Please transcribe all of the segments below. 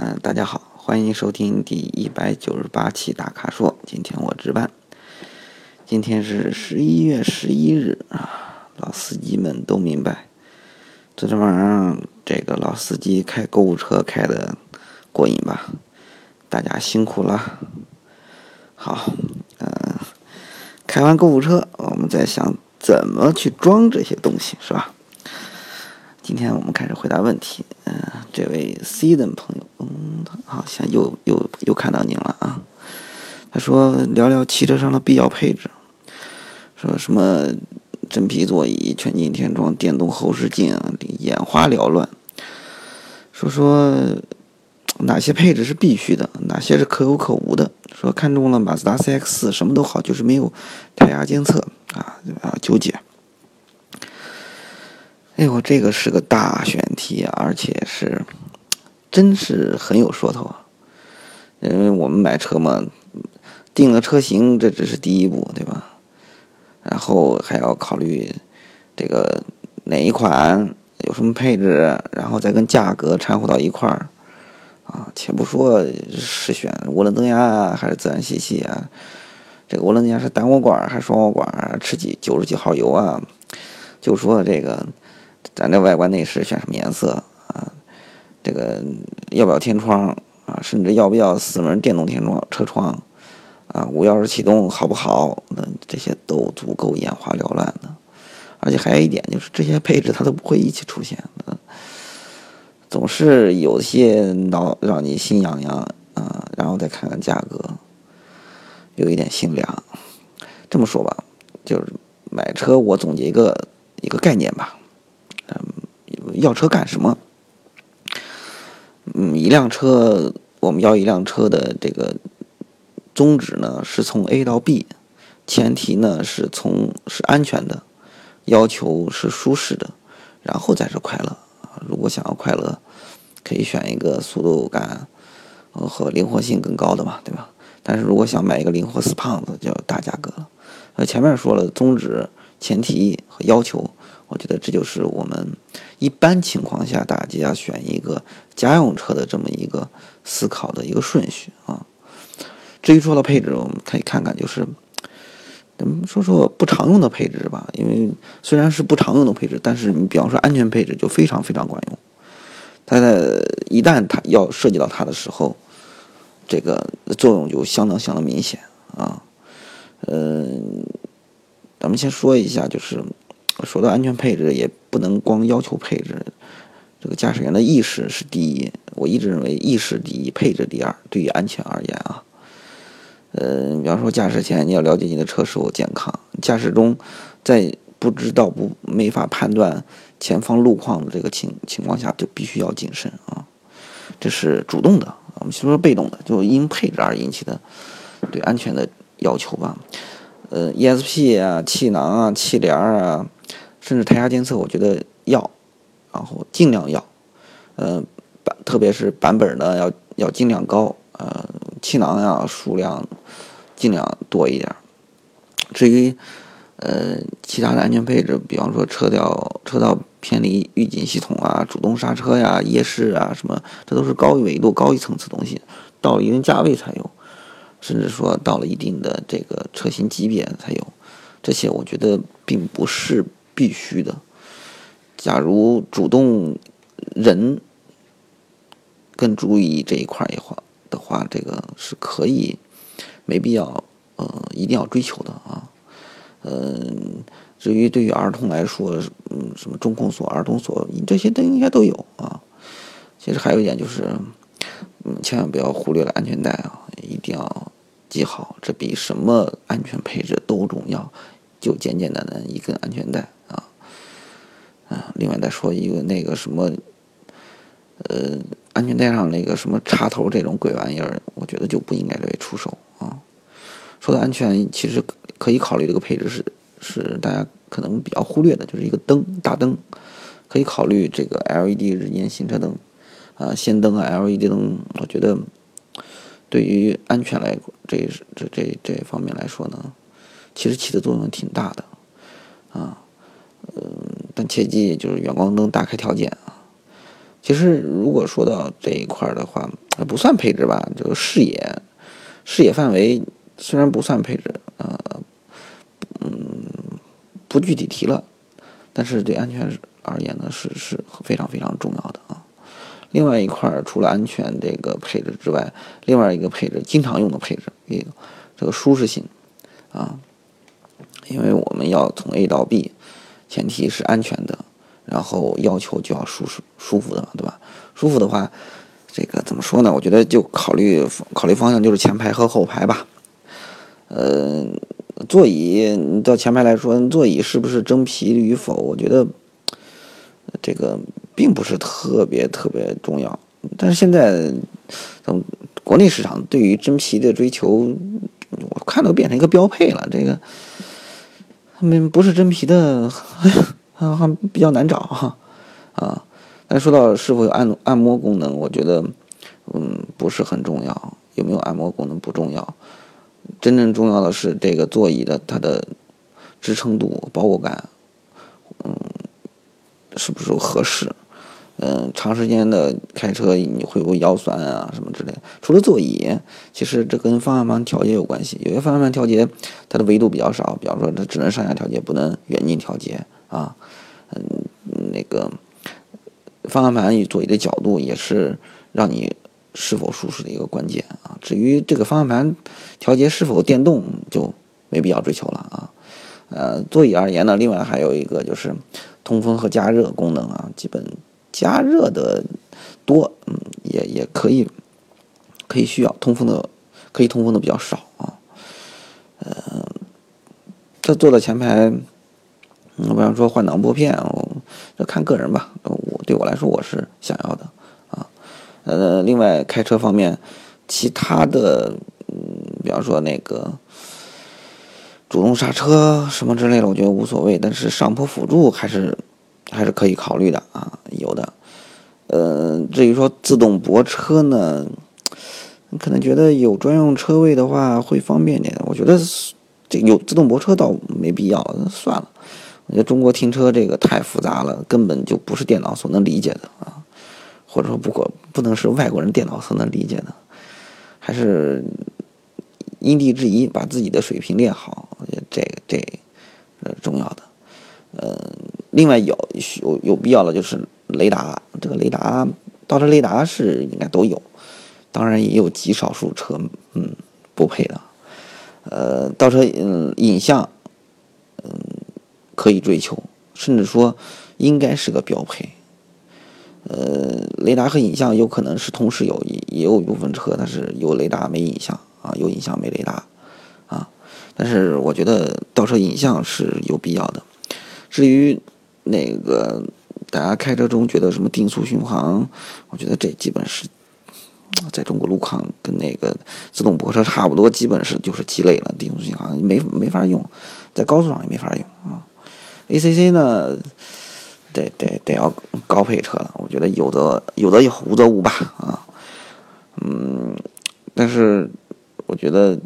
嗯，大家好，欢迎收听第一百九十八期大咖说。今天我值班。今天是十一月十一日啊，老司机们都明白，昨天晚上这个老司机开购物车开的过瘾吧？大家辛苦了。好，嗯，开完购物车，我们再想怎么去装这些东西，是吧？今天我们开始回答问题。嗯，这位 C 的朋友，嗯，好像又又又看到您了啊。他说聊聊汽车上的必要配置，说什么真皮座椅、全景天窗、电动后视镜，眼花缭乱。说说哪些配置是必须的，哪些是可有可无的。说看中了马自达 CX 什么都好，就是没有胎压监测啊，啊，纠结。哎呦，这个是个大选题啊，而且是，真是很有说头啊！因为我们买车嘛，定了车型，这只是第一步，对吧？然后还要考虑这个哪一款有什么配置，然后再跟价格掺和到一块儿啊。且不说是选涡轮增压啊，还是自然吸气啊，这个涡轮增压是单涡管还是双涡管，吃几九十几号油啊？就说这个。咱这外观内饰选什么颜色啊？这个要不要天窗啊？甚至要不要四门电动天窗车窗啊？无钥匙启动好不好？那这些都足够眼花缭乱的。而且还有一点就是，这些配置它都不会一起出现，总是有些脑让你心痒痒啊。然后再看看价格，有一点心凉。这么说吧，就是买车，我总结一个一个概念吧。要车干什么？嗯，一辆车，我们要一辆车的这个宗旨呢，是从 A 到 B，前提呢是从是安全的，要求是舒适的，然后再是快乐。如果想要快乐，可以选一个速度感和灵活性更高的嘛，对吧？但是如果想买一个灵活死胖子，就要大价格了。呃，前面说了宗旨、前提和要求。我觉得这就是我们一般情况下大家要选一个家用车的这么一个思考的一个顺序啊。至于说到配置，我们可以看看，就是咱们说说不常用的配置吧。因为虽然是不常用的配置，但是你比方说安全配置就非常非常管用。它的一旦它要涉及到它的时候，这个作用就相当相当明显啊。嗯，咱们先说一下，就是。说到安全配置，也不能光要求配置，这个驾驶员的意识是第一。我一直认为意识第一，配置第二。对于安全而言啊，呃，比方说驾驶前你要了解你的车是否健康，驾驶中在不知道不没法判断前方路况的这个情情况下，就必须要谨慎啊。这是主动的，我们先说被动的，就因配置而引起的对安全的要求吧。呃，ESP 啊，气囊啊，气帘啊。甚至胎压监测，我觉得要，然后尽量要，呃，版特别是版本呢要要尽量高，呃，气囊呀数量尽量多一点。至于呃其他的安全配置，比方说车道车道偏离预警系统啊、主动刹车呀、夜视啊什么，这都是高维度、高一层次东西，到一定价位才有，甚至说到了一定的这个车型级别才有，这些我觉得并不是。必须的。假如主动人更注意这一块儿的话的话，这个是可以没必要呃一定要追求的啊。嗯，至于对于儿童来说，嗯，什么中控锁、儿童锁，这些都应该都有啊。其实还有一点就是，嗯，千万不要忽略了安全带啊，一定要系好，这比什么安全配置都重要。就简简单单一根安全带。啊啊，另外再说一个那个什么，呃，安全带上那个什么插头这种鬼玩意儿，我觉得就不应该为出手啊。说到安全，其实可以考虑这个配置是是大家可能比较忽略的，就是一个灯大灯，可以考虑这个 LED 日间行车灯啊，氙灯啊，LED 灯，我觉得对于安全来这这这这方面来说呢，其实起的作用挺大的啊。嗯但切记，就是远光灯打开条件啊。其实，如果说到这一块的话，不算配置吧，就是视野视野范围虽然不算配置，呃，嗯，不具体提了，但是对安全而言呢，是是非常非常重要的啊。另外一块，除了安全这个配置之外，另外一个配置经常用的配置，一个这个舒适性啊，因为我们要从 A 到 B，前提是安全的，然后要求就要舒适舒服的嘛，对吧？舒服的话，这个怎么说呢？我觉得就考虑考虑方向就是前排和后排吧。呃，座椅到前排来说，座椅是不是真皮与否？我觉得这个。并不是特别特别重要，但是现在，从国内市场对于真皮的追求，我看都变成一个标配了。这个，他们不是真皮的，还还比较难找哈啊。但说到是否有按按摩功能，我觉得，嗯，不是很重要。有没有按摩功能不重要，真正重要的是这个座椅的它的支撑度、包裹感，嗯，是不是合适？嗯，长时间的开车你会不会腰酸啊什么之类的？除了座椅，其实这跟方向盘调节有关系。有些方向盘调节它的维度比较少，比方说它只能上下调节，不能远近调节啊。嗯，那个方向盘与座椅的角度也是让你是否舒适的一个关键啊。至于这个方向盘调节是否电动，就没必要追求了啊。呃，座椅而言呢，另外还有一个就是通风和加热功能啊，基本。加热的多，嗯，也也可以，可以需要通风的，可以通风的比较少啊。呃，这坐在前排，嗯，比方说换挡拨片，这看个人吧。我对我来说，我是想要的啊。呃，另外开车方面，其他的，嗯，比方说那个主动刹车什么之类的，我觉得无所谓。但是上坡辅助还是。还是可以考虑的啊，有的。呃，至于说自动泊车呢，可能觉得有专用车位的话会方便点。我觉得这有自动泊车倒没必要，算了。我觉得中国停车这个太复杂了，根本就不是电脑所能理解的啊，或者说不过不能是外国人电脑所能理解的，还是因地制宜，把自己的水平练好，这个这呃重要的。呃，另外有有有必要的就是雷达，这个雷达倒车雷达是应该都有，当然也有极少数车嗯不配的，呃，倒车嗯影像嗯可以追求，甚至说应该是个标配，呃，雷达和影像有可能是同时有，也有一部分车它是有雷达没影像啊，有影像没雷达啊，但是我觉得倒车影像是有必要的。至于那个大家开车中觉得什么定速巡航，我觉得这基本是在中国路况跟那个自动泊车差不多，基本是就是鸡肋了。定速巡航没没法用，在高速上也没法用啊。ACC 呢，得得得要高配车了，我觉得有的有的有，无则无吧啊。嗯，但是我觉得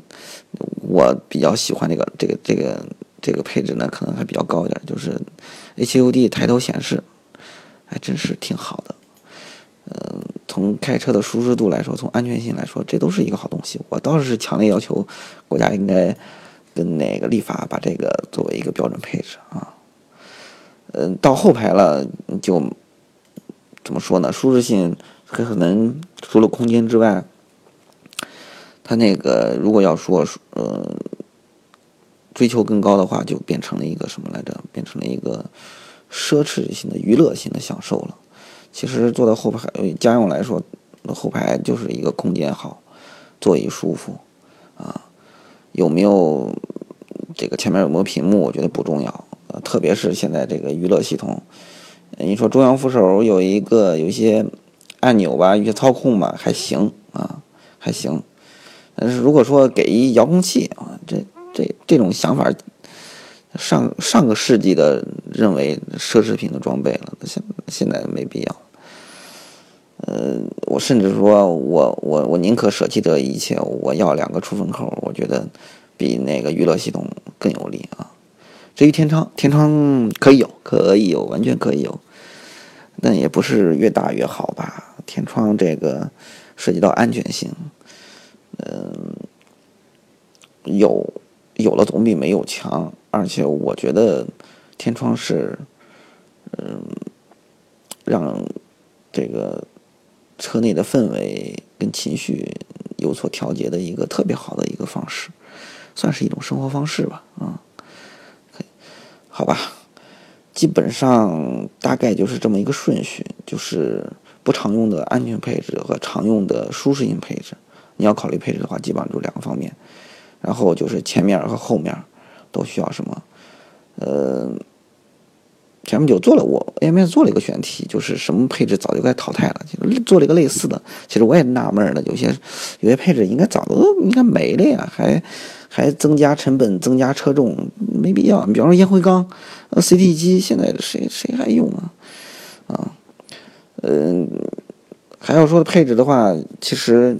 我比较喜欢这个这个这个。这个配置呢，可能还比较高一点，就是 HUD 抬头显示，还真是挺好的。嗯，从开车的舒适度来说，从安全性来说，这都是一个好东西。我倒是强烈要求国家应该跟那个立法把这个作为一个标准配置啊。嗯，到后排了就怎么说呢？舒适性可能除了空间之外，它那个如果要说呃。追求更高的话，就变成了一个什么来着？变成了一个奢侈性的娱乐性的享受了。其实坐在后排，家用来说，后排就是一个空间好，座椅舒服啊。有没有这个前面有没有屏幕？我觉得不重要。呃，特别是现在这个娱乐系统，你说中央扶手有一个有一些按钮吧，有些操控吧，还行啊，还行。但是如果说给一遥控器啊，这。这这种想法，上上个世纪的认为奢侈品的装备了，现现在没必要。呃，我甚至说我我我宁可舍弃这一切，我要两个出风口，我觉得比那个娱乐系统更有利啊。至于天窗，天窗可以有，可以有，完全可以有，但也不是越大越好吧？天窗这个涉及到安全性，嗯，有有了总比没有强。而且我觉得天窗是，嗯，让这个车内的氛围跟情绪有所调节的一个特别好的一个方式，算是一种生活方式吧，啊，好吧。基本上大概就是这么一个顺序，就是不常用的安全配置和常用的舒适性配置。你要考虑配置的话，基本上就两个方面。然后就是前面和后面都需要什么？呃，前面就做了，我 AMS 做了一个选题，就是什么配置早就该淘汰了，就做了一个类似的。其实我也纳闷了，有些有些配置应该早都应该没了呀，还。还增加成本、增加车重，没必要。你比方说烟灰缸，呃，CT 机现在谁谁还用啊？啊，嗯，还要说配置的话，其实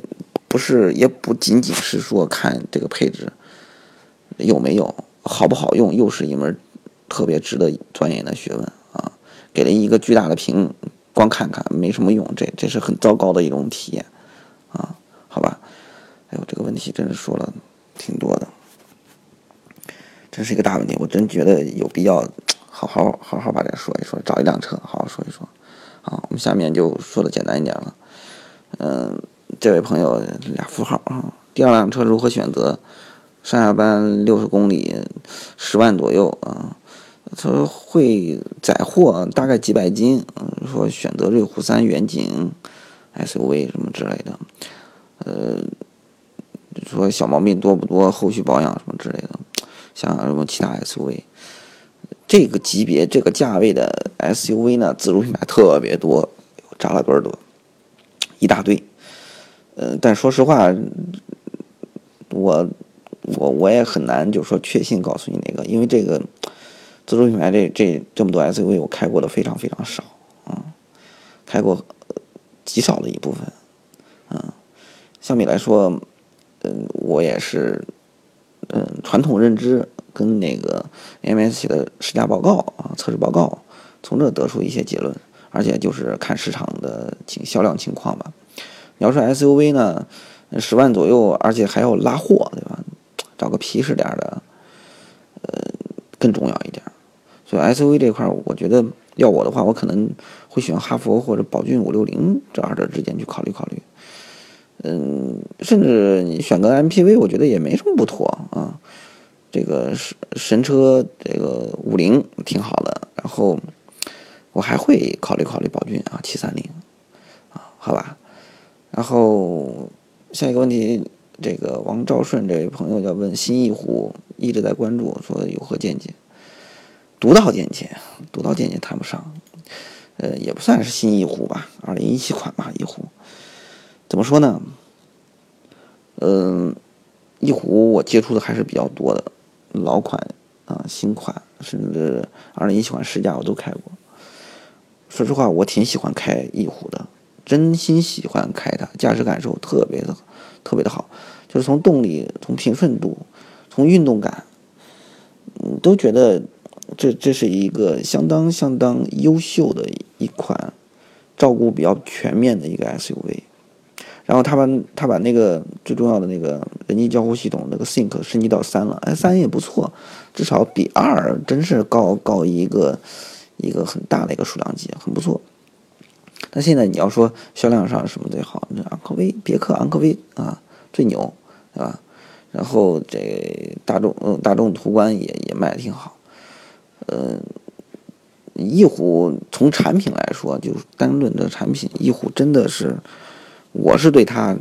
不是，也不仅仅是说看这个配置有没有好不好用，又是一门特别值得钻研的学问啊。给了一个巨大的屏，光看看没什么用，这这是很糟糕的一种体验啊。好吧，哎呦，这个问题真是说了。挺多的，这是一个大问题，我真觉得有必要好好好好把这说一说，找一辆车好好说一说。好，我们下面就说的简单一点了。嗯，这位朋友俩符号啊，第二辆车如何选择？上下班六十公里，十万左右啊。他会载货，大概几百斤。嗯，说选择瑞虎三远景 SUV 什么之类的，呃。说小毛病多不多？后续保养什么之类的，像什么其他 SUV，这个级别、这个价位的 SUV 呢，自主品牌特别多，扎了堆儿多，一大堆。呃，但说实话，我我我也很难就是说确信告诉你哪个，因为这个自主品牌这这这么多 SUV，我开过的非常非常少啊，开过极少的一部分，嗯，相比来说。嗯，我也是，嗯，传统认知跟那个 M S 写的试驾报告啊，测试报告，从这得出一些结论，而且就是看市场的情销量情况吧。你要说 S U V 呢，十万左右，而且还要拉货，对吧？找个皮实点的，呃，更重要一点。所以 S U V 这块，我觉得要我的话，我可能会选哈弗或者宝骏五六零这二者之间去考虑考虑。嗯，甚至你选个 MPV，我觉得也没什么不妥啊。这个神神车，这个五菱挺好的。然后我还会考虑考虑宝骏啊，七三零啊，好吧。然后下一个问题，这个王兆顺这位朋友要问新翼虎，一直在关注，说有何见解？独到见解，独到见解谈不上。呃，也不算是新翼虎吧，二零一七款吧，翼虎。怎么说呢？嗯，翼虎我接触的还是比较多的，老款啊、新款，甚至二零一七款试驾我都开过。说实话，我挺喜欢开翼虎的，真心喜欢开它，驾驶感受特别的、特别的好，就是从动力、从平顺度、从运动感，嗯，都觉得这这是一个相当相当优秀的一款，照顾比较全面的一个 SUV。然后他把他把那个最重要的那个人机交互系统那个 Think 升级到三了，哎，三也不错，至少比二真是高高一个一个很大的一个数量级，很不错。那现在你要说销量上什么最好，那昂科威、别克昂科威啊最牛，对吧？然后这大众嗯大众途观也也卖的挺好，嗯，翼虎从产品来说，就单论这产品，翼虎真的是。我是对它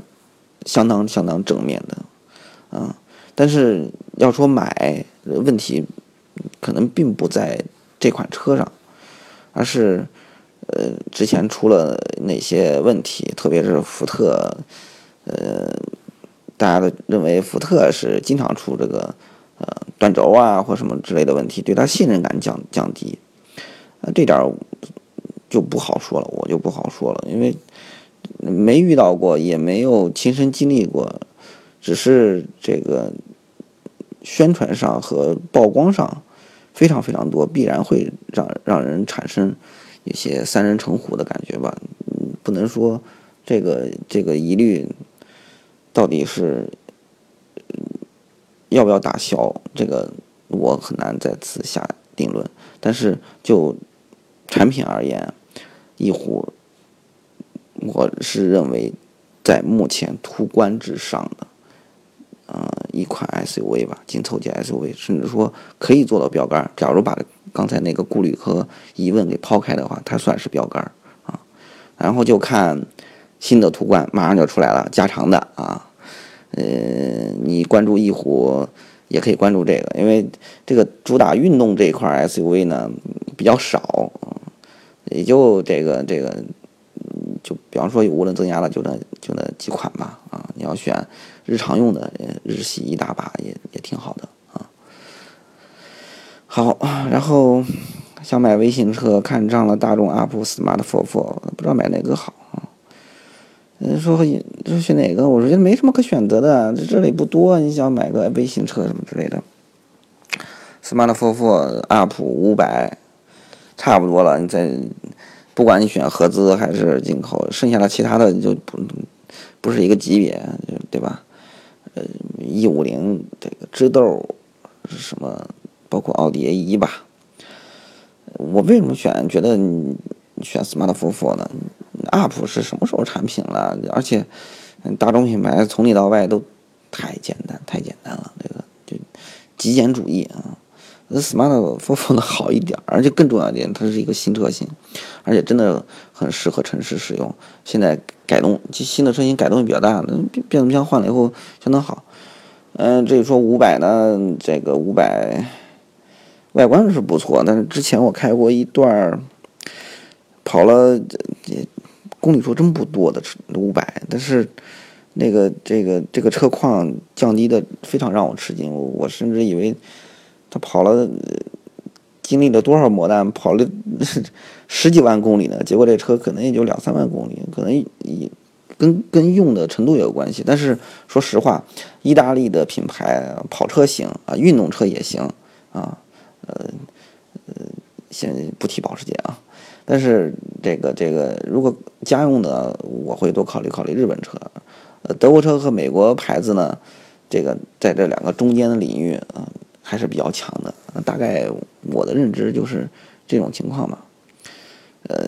相当相当正面的，啊，但是要说买问题，可能并不在这款车上，而是呃之前出了哪些问题，特别是福特，呃，大家都认为福特是经常出这个呃断轴啊或什么之类的问题，对它信任感降降低，那这点就不好说了，我就不好说了，因为。没遇到过，也没有亲身经历过，只是这个宣传上和曝光上非常非常多，必然会让让人产生有些三人成虎的感觉吧。不能说这个这个疑虑到底是要不要打消？这个我很难在此下定论。但是就产品而言，翼虎我是认为在目前途观之上的，呃，一款 SUV 吧，紧凑级 SUV，甚至说可以做到标杆。假如把刚才那个顾虑和疑问给抛开的话，它算是标杆啊。然后就看新的途观马上就出来了，加长的啊。呃，你关注翼虎也可以关注这个，因为这个主打运动这一块 SUV 呢比较少，也就这个这个，就比方说有涡轮增压了就那就那几款吧啊。你要选日常用的，日系一大把也也挺好的。好，然后想买微型车，看上了大众 UP Smart Four Four，不知道买哪个好啊。人说说选哪个？我说没什么可选择的，这这里不多。你想买个微型车什么之类的，Smart Forfour Up 五百，差不多了。你再不管你选合资还是进口，剩下的其他的就不不是一个级别，对吧？呃，一五零这个智豆什么，包括奥迪 A 一吧。我为什么选？觉得你选 Smart Forfour 呢？UP 是什么时候产品了？而且，大众品牌从里到外都太简单，太简单了。这个就极简主义啊。Smart Forfour 的好一点，而且更重要一点，它是一个新车型，而且真的很适合城市使用。现在改动，新的车型改动也比较大，变变速箱换了以后相当好。嗯，至于说五百呢，这个五百外观是不错，但是之前我开过一段儿跑了这。公里数真不多的车五百，但是那个这个这个车况降低的非常让我吃惊，我甚至以为他跑了经历了多少磨难，跑了十几万公里呢？结果这车可能也就两三万公里，可能也跟跟用的程度也有关系。但是说实话，意大利的品牌跑车行啊，运动车也行啊，呃呃，先不提保时捷啊。但是这个这个，如果家用的，我会多考虑考虑日本车，呃，德国车和美国牌子呢，这个在这两个中间的领域啊，还是比较强的。大概我的认知就是这种情况吧。呃，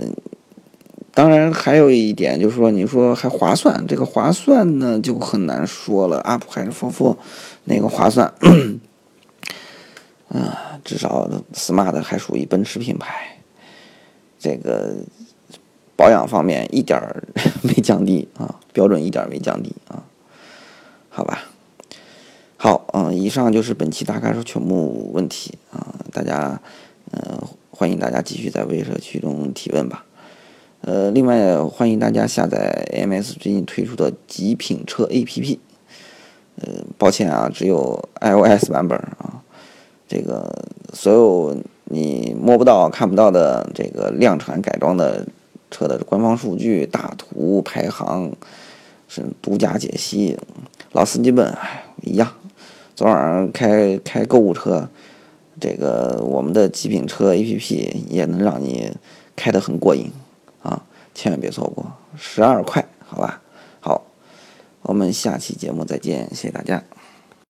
当然还有一点就是说，你说还划算，这个划算呢就很难说了，UP 还是 FORFOR 哪个划算？啊，至少 Smart 还属于奔驰品牌。这个保养方面一点儿没降低啊，标准一点儿没降低啊，好吧，好，嗯，以上就是本期大咖说全部问题啊，大家，呃，欢迎大家继续在微社区中提问吧，呃，另外欢迎大家下载 AMS 最近推出的极品车 APP，呃，抱歉啊，只有 iOS 版本啊，这个所有。你摸不到、看不到的这个量产改装的车的官方数据、大图排行，是独家解析。老司机们，哎，一样。昨晚上开开购物车，这个我们的极品车 APP 也能让你开得很过瘾啊！千万别错过，十二块，好吧？好，我们下期节目再见，谢谢大家。